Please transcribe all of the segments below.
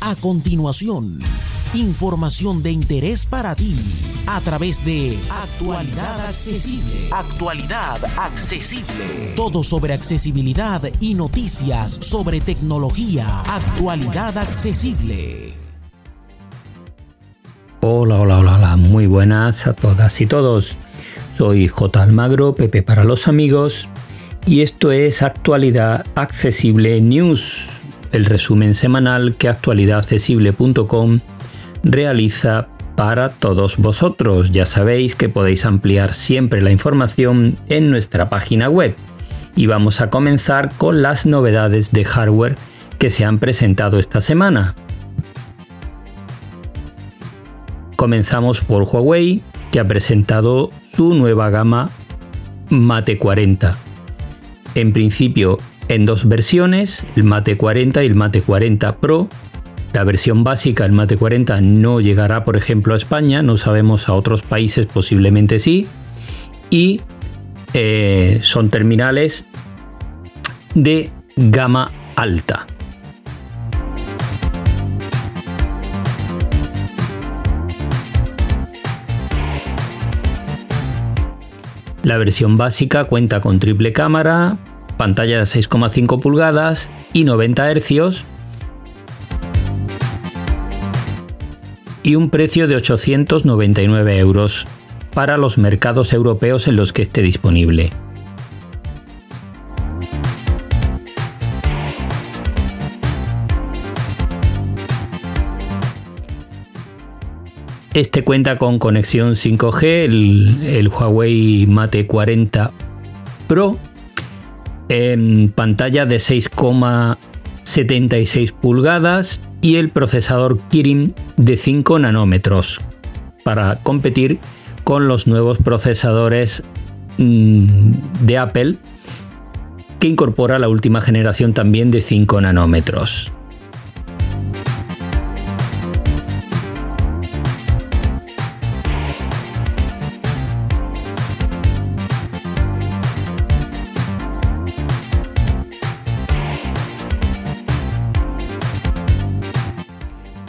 A continuación, información de interés para ti a través de Actualidad Accesible. Actualidad Accesible. Todo sobre accesibilidad y noticias sobre tecnología. Actualidad Accesible. Hola, hola, hola, hola, muy buenas a todas y todos. Soy J. Almagro, Pepe para los amigos, y esto es Actualidad Accesible News el resumen semanal que actualidadaccesible.com realiza para todos vosotros. Ya sabéis que podéis ampliar siempre la información en nuestra página web. Y vamos a comenzar con las novedades de hardware que se han presentado esta semana. Comenzamos por Huawei, que ha presentado su nueva gama Mate 40. En principio en dos versiones, el Mate 40 y el Mate 40 Pro. La versión básica, el Mate 40, no llegará, por ejemplo, a España, no sabemos a otros países, posiblemente sí. Y eh, son terminales de gama alta. La versión básica cuenta con triple cámara, pantalla de 6,5 pulgadas y 90 Hz y un precio de 899 euros para los mercados europeos en los que esté disponible. Este cuenta con conexión 5G, el, el Huawei Mate 40 Pro en pantalla de 6,76 pulgadas y el procesador Kirin de 5 nanómetros para competir con los nuevos procesadores mm, de Apple que incorpora la última generación también de 5 nanómetros.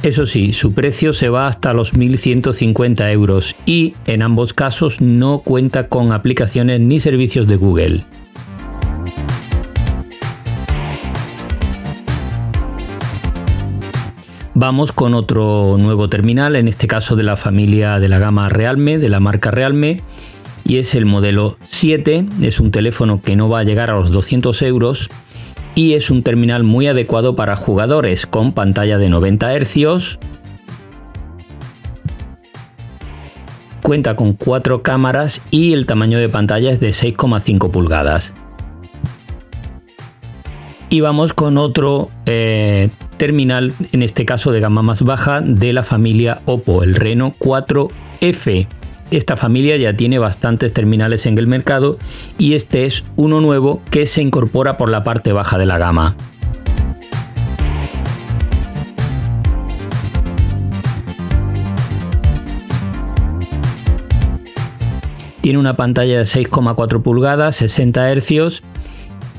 Eso sí, su precio se va hasta los 1.150 euros y en ambos casos no cuenta con aplicaciones ni servicios de Google. Vamos con otro nuevo terminal, en este caso de la familia de la gama Realme, de la marca Realme, y es el modelo 7. Es un teléfono que no va a llegar a los 200 euros y es un terminal muy adecuado para jugadores con pantalla de 90 Hz. Cuenta con cuatro cámaras y el tamaño de pantalla es de 6,5 pulgadas. Y vamos con otro eh, terminal, en este caso de gama más baja, de la familia Oppo, el Reno 4F. Esta familia ya tiene bastantes terminales en el mercado y este es uno nuevo que se incorpora por la parte baja de la gama. Tiene una pantalla de 6,4 pulgadas, 60 Hz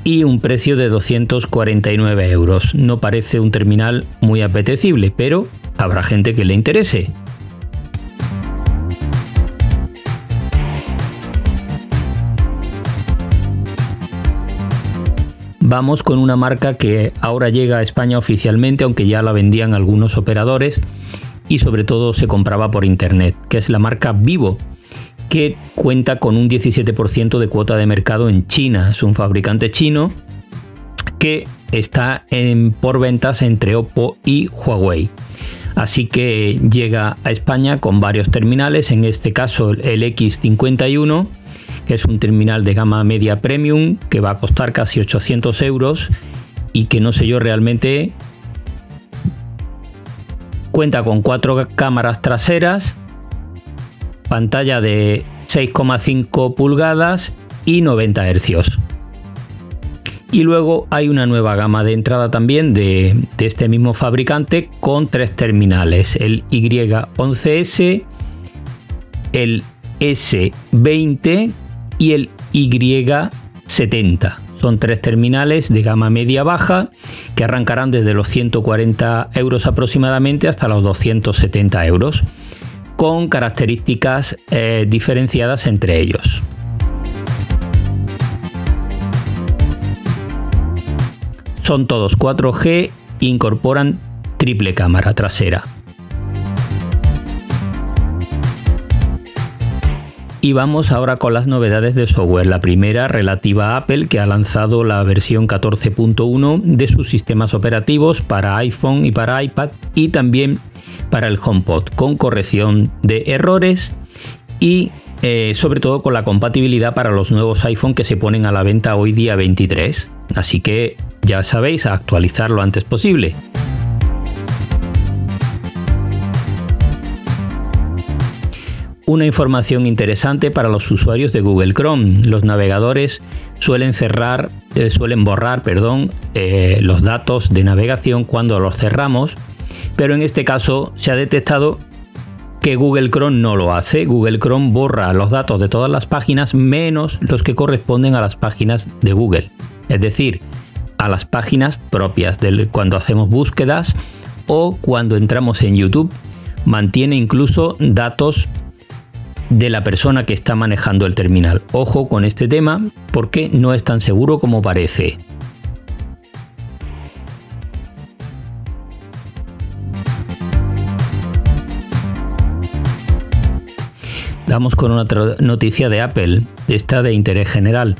y un precio de 249 euros. No parece un terminal muy apetecible, pero habrá gente que le interese. Vamos con una marca que ahora llega a España oficialmente, aunque ya la vendían algunos operadores y sobre todo se compraba por internet, que es la marca Vivo, que cuenta con un 17% de cuota de mercado en China. Es un fabricante chino que está en, por ventas entre Oppo y Huawei. Así que llega a España con varios terminales, en este caso el X51 es un terminal de gama media premium que va a costar casi 800 euros y que no sé yo realmente cuenta con cuatro cámaras traseras, pantalla de 6,5 pulgadas y 90 hercios. Y luego hay una nueva gama de entrada también de, de este mismo fabricante con tres terminales, el Y11S, el S20 y el Y70. Son tres terminales de gama media-baja que arrancarán desde los 140 euros aproximadamente hasta los 270 euros, con características eh, diferenciadas entre ellos. Son todos 4G e incorporan triple cámara trasera. Y vamos ahora con las novedades de software. La primera relativa a Apple que ha lanzado la versión 14.1 de sus sistemas operativos para iPhone y para iPad y también para el HomePod con corrección de errores y eh, sobre todo con la compatibilidad para los nuevos iPhone que se ponen a la venta hoy día 23. Así que ya sabéis, actualizar lo antes posible. Una información interesante para los usuarios de Google Chrome. Los navegadores suelen cerrar, eh, suelen borrar, perdón, eh, los datos de navegación cuando los cerramos, pero en este caso se ha detectado que Google Chrome no lo hace. Google Chrome borra los datos de todas las páginas menos los que corresponden a las páginas de Google. Es decir, a las páginas propias de cuando hacemos búsquedas o cuando entramos en YouTube. Mantiene incluso datos de la persona que está manejando el terminal. Ojo con este tema porque no es tan seguro como parece. Vamos con otra noticia de Apple, esta de interés general.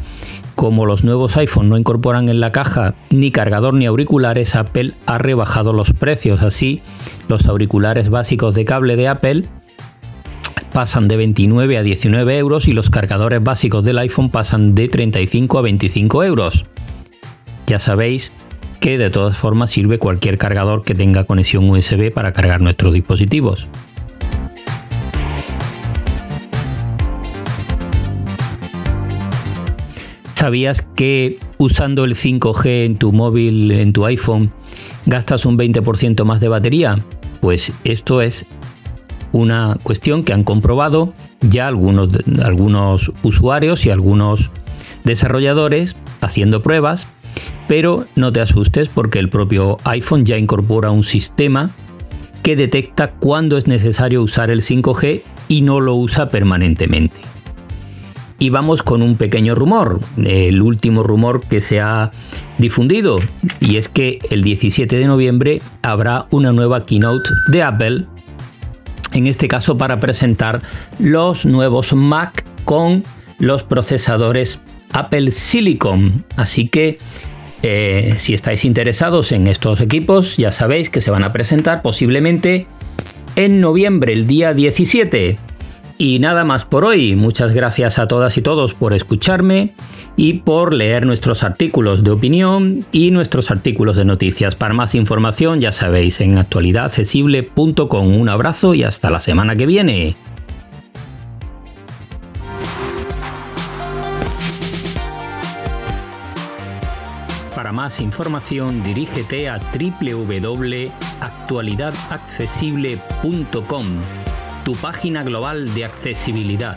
Como los nuevos iPhone no incorporan en la caja ni cargador ni auriculares, Apple ha rebajado los precios. Así, los auriculares básicos de cable de Apple pasan de 29 a 19 euros y los cargadores básicos del iPhone pasan de 35 a 25 euros. Ya sabéis que de todas formas sirve cualquier cargador que tenga conexión USB para cargar nuestros dispositivos. ¿Sabías que usando el 5G en tu móvil, en tu iPhone, gastas un 20% más de batería? Pues esto es una cuestión que han comprobado ya algunos, usuarios y algunos desarrolladores haciendo pruebas, pero no te asustes porque el propio iPhone ya incorpora un sistema que detecta cuándo es necesario usar el 5G y no lo usa permanentemente. Y vamos con un pequeño rumor, el último rumor que se ha difundido, y es que el 17 de noviembre habrá una nueva keynote de Apple en este caso para presentar los nuevos Mac con los procesadores Apple Silicon. Así que eh, si estáis interesados en estos equipos, ya sabéis que se van a presentar posiblemente en noviembre, el día 17. Y nada más por hoy. Muchas gracias a todas y todos por escucharme y por leer nuestros artículos de opinión y nuestros artículos de noticias. Para más información ya sabéis en actualidadaccesible.com. Un abrazo y hasta la semana que viene. Para más información dirígete a www.actualidadaccesible.com tu página global de accesibilidad.